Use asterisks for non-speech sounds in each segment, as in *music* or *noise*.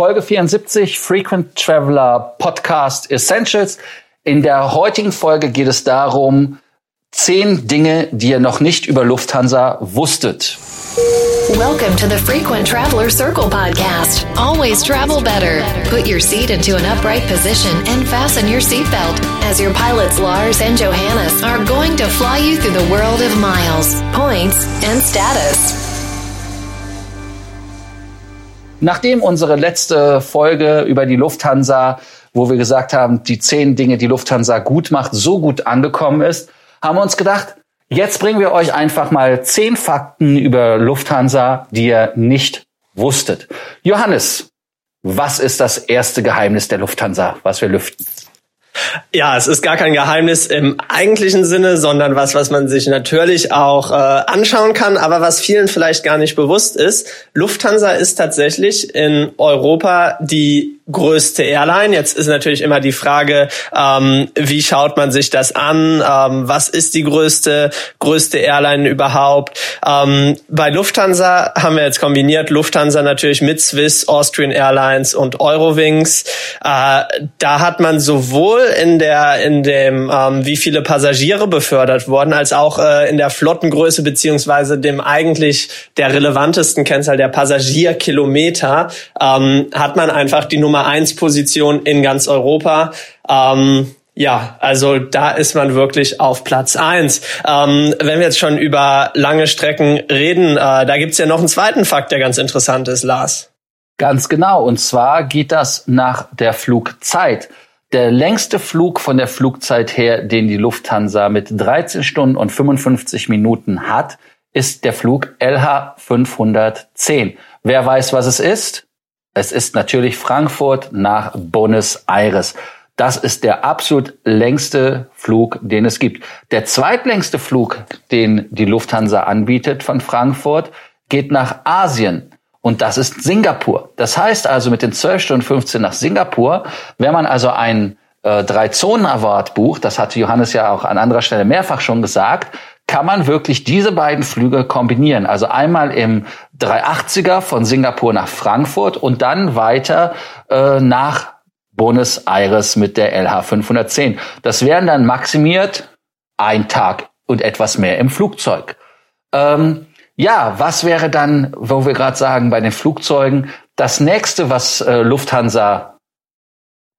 Folge 74 Frequent Traveler Podcast Essentials. In der heutigen Folge geht es darum, zehn Dinge, die ihr noch nicht über Lufthansa wusstet. Welcome to the Frequent Traveler Circle podcast. Always travel better. Put your seat into an upright position and fasten your seatbelt as your pilots Lars and Johannes are going to fly you through the world of miles, points, and status. Nachdem unsere letzte Folge über die Lufthansa, wo wir gesagt haben, die zehn Dinge, die Lufthansa gut macht, so gut angekommen ist, haben wir uns gedacht, jetzt bringen wir euch einfach mal zehn Fakten über Lufthansa, die ihr nicht wusstet. Johannes, was ist das erste Geheimnis der Lufthansa, was wir lüften? Ja, es ist gar kein Geheimnis im eigentlichen Sinne, sondern was, was man sich natürlich auch äh, anschauen kann, aber was vielen vielleicht gar nicht bewusst ist. Lufthansa ist tatsächlich in Europa die größte Airline. Jetzt ist natürlich immer die Frage, ähm, wie schaut man sich das an? Ähm, was ist die größte größte Airline überhaupt? Ähm, bei Lufthansa haben wir jetzt kombiniert Lufthansa natürlich mit Swiss, Austrian Airlines und Eurowings. Äh, da hat man sowohl in der in dem ähm, wie viele Passagiere befördert wurden, als auch äh, in der Flottengröße beziehungsweise dem eigentlich der relevantesten Kennzahl der Passagierkilometer ähm, hat man einfach die Nummer Nummer eins Position in ganz Europa. Ähm, ja, also da ist man wirklich auf Platz eins. Ähm, wenn wir jetzt schon über lange Strecken reden, äh, da gibt's ja noch einen zweiten Fakt, der ganz interessant ist, Lars. Ganz genau. Und zwar geht das nach der Flugzeit. Der längste Flug von der Flugzeit her, den die Lufthansa mit 13 Stunden und 55 Minuten hat, ist der Flug LH 510. Wer weiß, was es ist? Es ist natürlich Frankfurt nach Buenos Aires. Das ist der absolut längste Flug, den es gibt. Der zweitlängste Flug, den die Lufthansa anbietet von Frankfurt, geht nach Asien. Und das ist Singapur. Das heißt also mit den 12 Stunden 15 nach Singapur, wenn man also einen äh, Drei-Zonen-Award bucht, das hat Johannes ja auch an anderer Stelle mehrfach schon gesagt, kann man wirklich diese beiden Flüge kombinieren. Also einmal im 380er von Singapur nach Frankfurt und dann weiter äh, nach Buenos Aires mit der LH 510. Das wären dann maximiert ein Tag und etwas mehr im Flugzeug. Ähm, ja, was wäre dann, wo wir gerade sagen, bei den Flugzeugen, das nächste, was äh, Lufthansa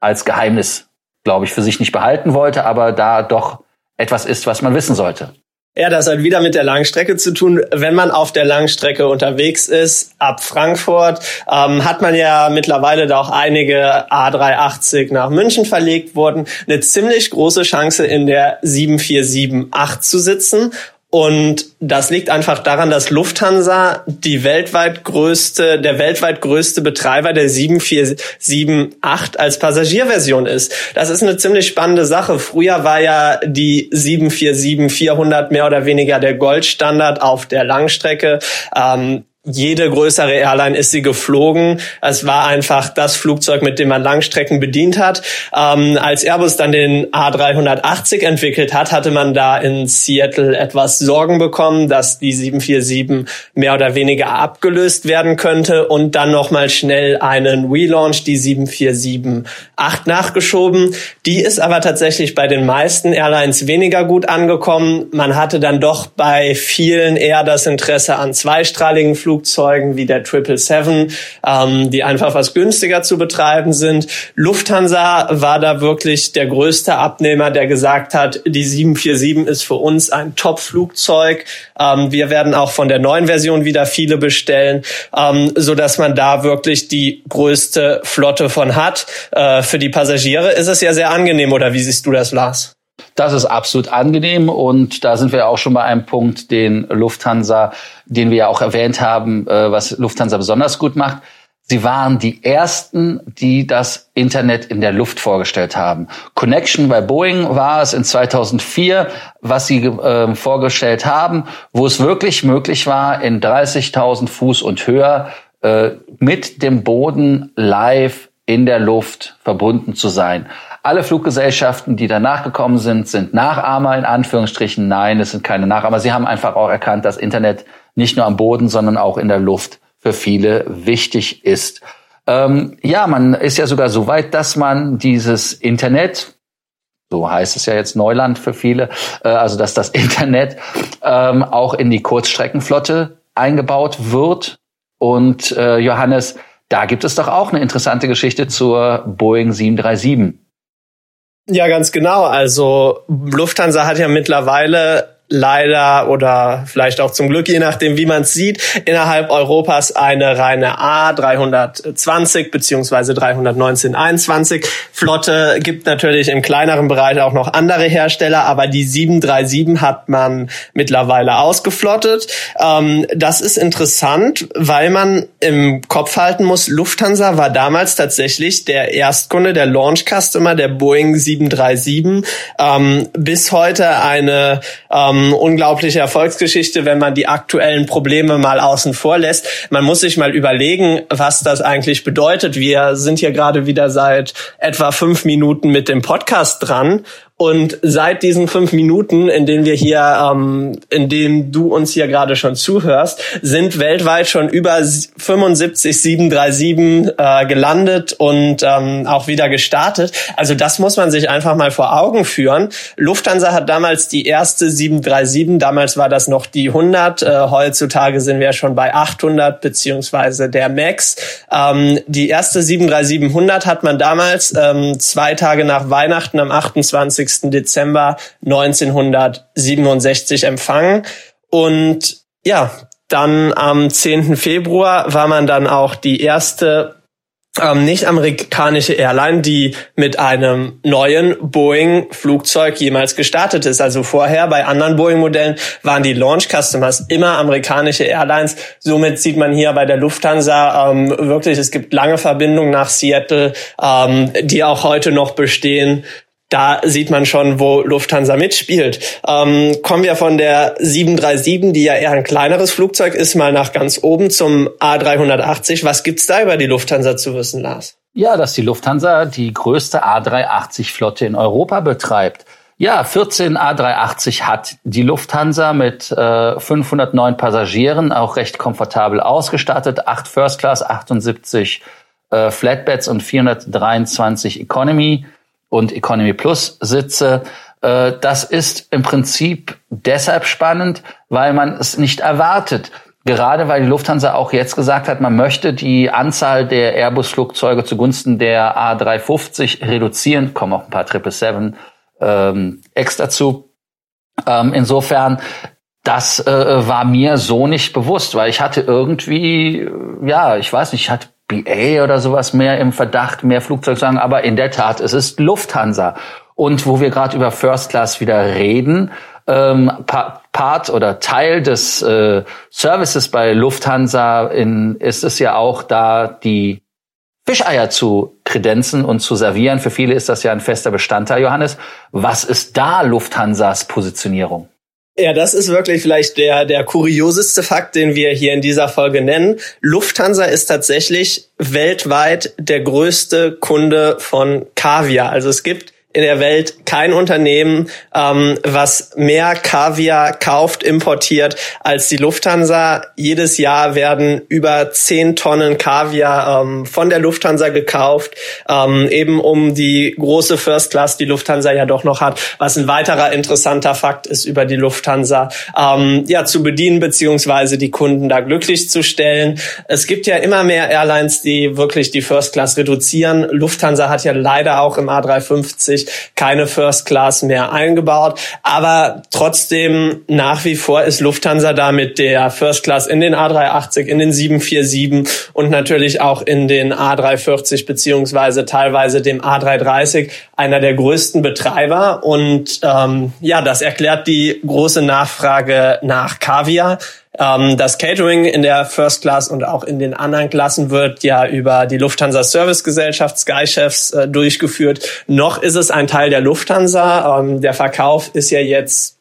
als Geheimnis, glaube ich, für sich nicht behalten wollte, aber da doch etwas ist, was man wissen sollte. Ja, das hat wieder mit der Langstrecke zu tun. Wenn man auf der Langstrecke unterwegs ist, ab Frankfurt, ähm, hat man ja mittlerweile da auch einige A380 nach München verlegt wurden, eine ziemlich große Chance in der 7478 zu sitzen. Und das liegt einfach daran, dass Lufthansa die weltweit größte, der weltweit größte Betreiber der 7478 als Passagierversion ist. Das ist eine ziemlich spannende Sache. Früher war ja die 747-400 mehr oder weniger der Goldstandard auf der Langstrecke. Ähm, jede größere Airline ist sie geflogen. Es war einfach das Flugzeug, mit dem man Langstrecken bedient hat. Ähm, als Airbus dann den A380 entwickelt hat, hatte man da in Seattle etwas Sorgen bekommen, dass die 747 mehr oder weniger abgelöst werden könnte und dann nochmal schnell einen Relaunch, die 747-8 nachgeschoben. Die ist aber tatsächlich bei den meisten Airlines weniger gut angekommen. Man hatte dann doch bei vielen eher das Interesse an zweistrahligen Flugzeugen Flugzeugen wie der 777, ähm, die einfach was günstiger zu betreiben sind. Lufthansa war da wirklich der größte Abnehmer, der gesagt hat, die 747 ist für uns ein Top-Flugzeug. Ähm, wir werden auch von der neuen Version wieder viele bestellen, ähm, so dass man da wirklich die größte Flotte von hat. Äh, für die Passagiere ist es ja sehr angenehm, oder wie siehst du das, Lars? Das ist absolut angenehm und da sind wir auch schon bei einem Punkt, den Lufthansa, den wir ja auch erwähnt haben, äh, was Lufthansa besonders gut macht. Sie waren die ersten, die das Internet in der Luft vorgestellt haben. Connection bei Boeing war es in 2004, was sie äh, vorgestellt haben, wo es wirklich möglich war, in 30.000 Fuß und höher äh, mit dem Boden live in der Luft verbunden zu sein. Alle Fluggesellschaften, die danach gekommen sind, sind Nachahmer in Anführungsstrichen. Nein, es sind keine Nachahmer. Sie haben einfach auch erkannt, dass Internet nicht nur am Boden, sondern auch in der Luft für viele wichtig ist. Ähm, ja, man ist ja sogar so weit, dass man dieses Internet, so heißt es ja jetzt Neuland für viele, äh, also dass das *laughs* Internet ähm, auch in die Kurzstreckenflotte eingebaut wird. Und äh, Johannes, da gibt es doch auch eine interessante Geschichte zur Boeing 737. Ja, ganz genau. Also Lufthansa hat ja mittlerweile leider oder vielleicht auch zum Glück, je nachdem, wie man es sieht, innerhalb Europas eine reine A320 beziehungsweise 319-21 Flotte. Gibt natürlich im kleineren Bereich auch noch andere Hersteller, aber die 737 hat man mittlerweile ausgeflottet. Ähm, das ist interessant, weil man im Kopf halten muss, Lufthansa war damals tatsächlich der Erstkunde, der Launch Customer der Boeing 737. Ähm, bis heute eine ähm, ähm, unglaubliche Erfolgsgeschichte, wenn man die aktuellen Probleme mal außen vor lässt. Man muss sich mal überlegen, was das eigentlich bedeutet. Wir sind hier gerade wieder seit etwa fünf Minuten mit dem Podcast dran und seit diesen fünf Minuten, in denen wir hier, ähm, in denen du uns hier gerade schon zuhörst, sind weltweit schon über 75 737 äh, gelandet und ähm, auch wieder gestartet. Also das muss man sich einfach mal vor Augen führen. Lufthansa hat damals die erste 737, damals war das noch die 100, äh, heutzutage sind wir schon bei 800 beziehungsweise der Max. Ähm, die erste 737-100 hat man damals ähm, zwei Tage nach Weihnachten am 28 20. Dezember 1967 empfangen. Und ja, dann am 10. Februar war man dann auch die erste ähm, nicht-amerikanische Airline, die mit einem neuen Boeing-Flugzeug jemals gestartet ist. Also vorher bei anderen Boeing-Modellen waren die Launch-Customers immer amerikanische Airlines. Somit sieht man hier bei der Lufthansa ähm, wirklich, es gibt lange Verbindungen nach Seattle, ähm, die auch heute noch bestehen da sieht man schon, wo Lufthansa mitspielt. Ähm, kommen wir von der 737, die ja eher ein kleineres Flugzeug ist, mal nach ganz oben zum A380. Was gibt's da über die Lufthansa zu wissen, Lars? Ja, dass die Lufthansa die größte A380-Flotte in Europa betreibt. Ja, 14 A380 hat die Lufthansa mit äh, 509 Passagieren, auch recht komfortabel ausgestattet. 8 First Class, 78 äh, Flatbeds und 423 Economy und Economy Plus Sitze. Äh, das ist im Prinzip deshalb spannend, weil man es nicht erwartet. Gerade weil die Lufthansa auch jetzt gesagt hat, man möchte die Anzahl der Airbus-Flugzeuge zugunsten der A350 reduzieren, kommen auch ein paar 777 ähm, extra zu. Ähm, insofern, das äh, war mir so nicht bewusst, weil ich hatte irgendwie, ja, ich weiß nicht, ich hatte BA oder sowas mehr im Verdacht, mehr Flugzeug sagen, aber in der Tat, es ist Lufthansa. Und wo wir gerade über First Class wieder reden, ähm, Part oder Teil des äh, Services bei Lufthansa in, ist es ja auch da, die Fischeier zu kredenzen und zu servieren. Für viele ist das ja ein fester Bestandteil, Johannes. Was ist da Lufthansas Positionierung? Ja, das ist wirklich vielleicht der, der kurioseste Fakt, den wir hier in dieser Folge nennen. Lufthansa ist tatsächlich weltweit der größte Kunde von Kaviar. Also es gibt in der Welt kein Unternehmen, ähm, was mehr Kaviar kauft, importiert als die Lufthansa. Jedes Jahr werden über 10 Tonnen Kaviar ähm, von der Lufthansa gekauft, ähm, eben um die große First Class, die Lufthansa ja doch noch hat, was ein weiterer interessanter Fakt ist über die Lufthansa, ähm, ja, zu bedienen beziehungsweise die Kunden da glücklich zu stellen. Es gibt ja immer mehr Airlines, die wirklich die First Class reduzieren. Lufthansa hat ja leider auch im A350 keine First Class mehr eingebaut. Aber trotzdem nach wie vor ist Lufthansa da mit der First Class in den A380, in den 747 und natürlich auch in den A340 beziehungsweise teilweise dem A330 einer der größten Betreiber. Und ähm, ja, das erklärt die große Nachfrage nach Kaviar. Ähm, das Catering in der First Class und auch in den anderen Klassen wird ja über die Lufthansa Service Gesellschaft Sky Chefs äh, durchgeführt. Noch ist es ein Teil der Lufthansa. Ähm, der Verkauf ist ja jetzt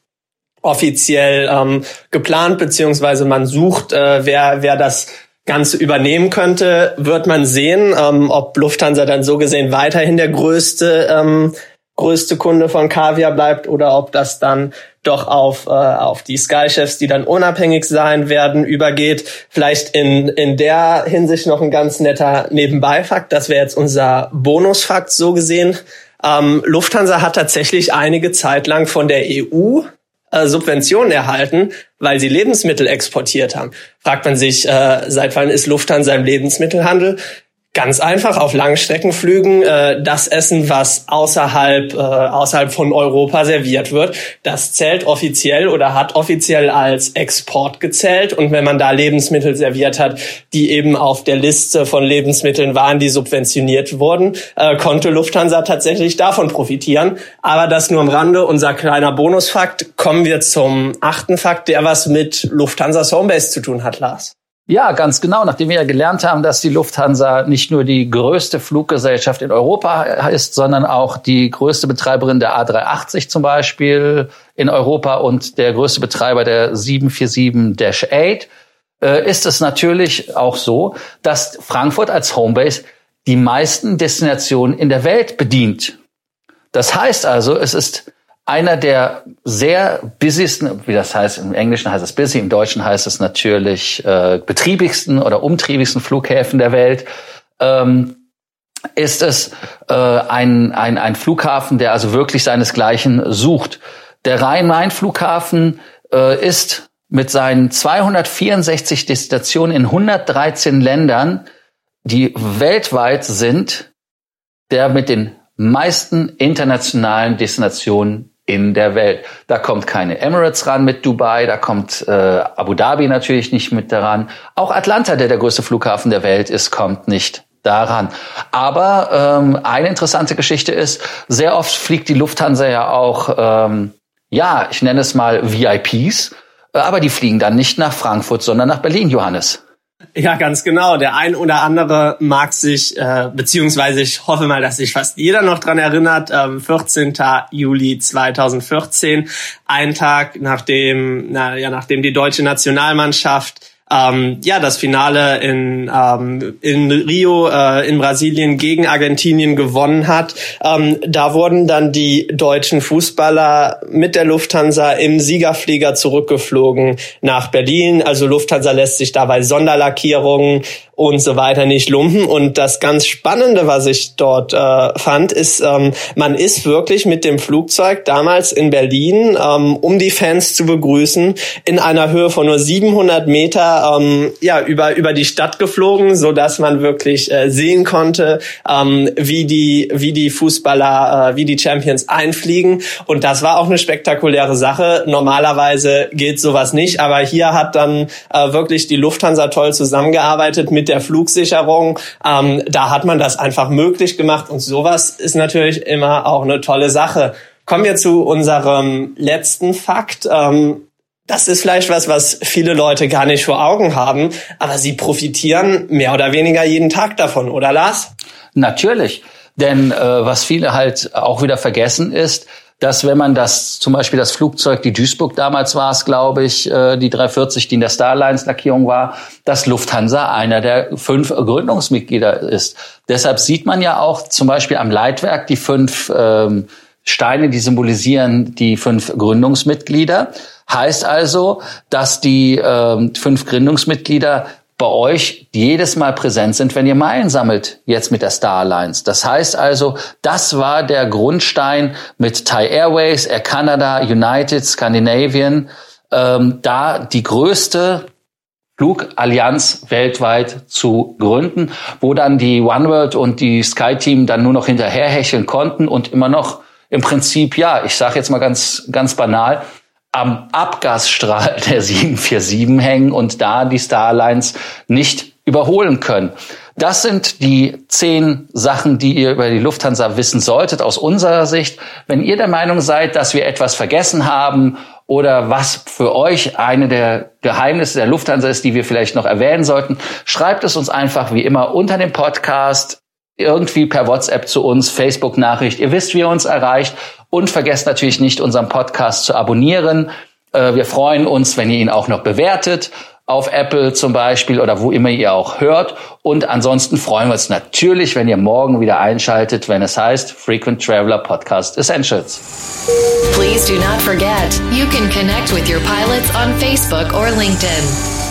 offiziell ähm, geplant, beziehungsweise man sucht, äh, wer, wer das Ganze übernehmen könnte, wird man sehen, ähm, ob Lufthansa dann so gesehen weiterhin der größte ähm, größte Kunde von Kaviar bleibt oder ob das dann doch auf, äh, auf die Sky-Chefs, die dann unabhängig sein werden, übergeht. Vielleicht in, in der Hinsicht noch ein ganz netter Nebenbeifakt. Das wäre jetzt unser Bonusfakt so gesehen. Ähm, Lufthansa hat tatsächlich einige Zeit lang von der EU äh, Subventionen erhalten, weil sie Lebensmittel exportiert haben. Fragt man sich, äh, seit wann ist Lufthansa im Lebensmittelhandel? Ganz einfach auf Langstreckenflügen äh, das Essen, was außerhalb äh, außerhalb von Europa serviert wird, das zählt offiziell oder hat offiziell als Export gezählt. Und wenn man da Lebensmittel serviert hat, die eben auf der Liste von Lebensmitteln waren, die subventioniert wurden, äh, konnte Lufthansa tatsächlich davon profitieren. Aber das nur am Rande. Unser kleiner Bonusfakt. Kommen wir zum achten Fakt, der was mit Lufthansa Homebase zu tun hat, Lars. Ja, ganz genau. Nachdem wir ja gelernt haben, dass die Lufthansa nicht nur die größte Fluggesellschaft in Europa ist, sondern auch die größte Betreiberin der A380 zum Beispiel in Europa und der größte Betreiber der 747-8, äh, ist es natürlich auch so, dass Frankfurt als Homebase die meisten Destinationen in der Welt bedient. Das heißt also, es ist einer der sehr busysten, wie das heißt, im Englischen heißt es busy, im Deutschen heißt es natürlich äh, betriebigsten oder umtriebigsten Flughäfen der Welt, ähm, ist es äh, ein, ein, ein Flughafen, der also wirklich seinesgleichen sucht. Der Rhein-Main-Flughafen äh, ist mit seinen 264 Destinationen in 113 Ländern, die weltweit sind, der mit den meisten internationalen Destinationen in der Welt. Da kommt keine Emirates ran mit Dubai, da kommt äh, Abu Dhabi natürlich nicht mit daran. Auch Atlanta, der der größte Flughafen der Welt ist, kommt nicht daran. Aber ähm, eine interessante Geschichte ist, sehr oft fliegt die Lufthansa ja auch, ähm, ja, ich nenne es mal VIPs, aber die fliegen dann nicht nach Frankfurt, sondern nach Berlin, Johannes. Ja, ganz genau. Der ein oder andere mag sich, äh, beziehungsweise ich hoffe mal, dass sich fast jeder noch dran erinnert, ähm, 14. Juli 2014, ein Tag nachdem, na, ja, nachdem die deutsche Nationalmannschaft ähm, ja das Finale in, ähm, in Rio äh, in Brasilien gegen Argentinien gewonnen hat. Ähm, da wurden dann die deutschen Fußballer mit der Lufthansa im Siegerflieger zurückgeflogen nach Berlin. Also Lufthansa lässt sich dabei Sonderlackierungen und so weiter nicht lumpen. Und das ganz Spannende, was ich dort äh, fand, ist, ähm, man ist wirklich mit dem Flugzeug damals in Berlin, ähm, um die Fans zu begrüßen, in einer Höhe von nur 700 Meter ähm, ja über über die Stadt geflogen, so dass man wirklich äh, sehen konnte, ähm, wie die wie die Fußballer, äh, wie die Champions einfliegen. Und das war auch eine spektakuläre Sache. Normalerweise geht sowas nicht, aber hier hat dann äh, wirklich die Lufthansa toll zusammengearbeitet mit mit der Flugsicherung. Ähm, da hat man das einfach möglich gemacht und sowas ist natürlich immer auch eine tolle Sache. Kommen wir zu unserem letzten Fakt. Ähm, das ist vielleicht was, was viele Leute gar nicht vor Augen haben, aber sie profitieren mehr oder weniger jeden Tag davon, oder Lars? Natürlich. Denn äh, was viele halt auch wieder vergessen ist, dass wenn man das, zum Beispiel das Flugzeug, die Duisburg damals war es, glaube ich, äh, die 340, die in der Starlines-Lackierung war, dass Lufthansa einer der fünf Gründungsmitglieder ist. Deshalb sieht man ja auch zum Beispiel am Leitwerk die fünf ähm, Steine, die symbolisieren die fünf Gründungsmitglieder. Heißt also, dass die ähm, fünf Gründungsmitglieder bei euch jedes Mal präsent sind, wenn ihr Meilen sammelt, jetzt mit der Star Alliance. Das heißt also, das war der Grundstein mit Thai Airways, Air Canada, United, Scandinavian, ähm, da die größte Flugallianz weltweit zu gründen, wo dann die OneWorld und die Sky Team dann nur noch hinterherhecheln konnten und immer noch im Prinzip, ja, ich sage jetzt mal ganz, ganz banal, am Abgasstrahl *laughs* der 747 hängen und da die Starlines nicht überholen können. Das sind die zehn Sachen, die ihr über die Lufthansa wissen solltet aus unserer Sicht. Wenn ihr der Meinung seid, dass wir etwas vergessen haben oder was für euch eine der Geheimnisse der Lufthansa ist, die wir vielleicht noch erwähnen sollten, schreibt es uns einfach wie immer unter dem Podcast irgendwie per WhatsApp zu uns, Facebook-Nachricht. Ihr wisst, wie ihr uns erreicht. Und vergesst natürlich nicht, unseren Podcast zu abonnieren. Äh, wir freuen uns, wenn ihr ihn auch noch bewertet. auf Apple zum Beispiel oder wo immer ihr auch hört. Und ansonsten freuen wir uns natürlich, wenn ihr morgen wieder einschaltet, wenn es heißt Frequent Traveler Podcast Essentials. Please do not forget, you can connect with your pilots on Facebook or LinkedIn.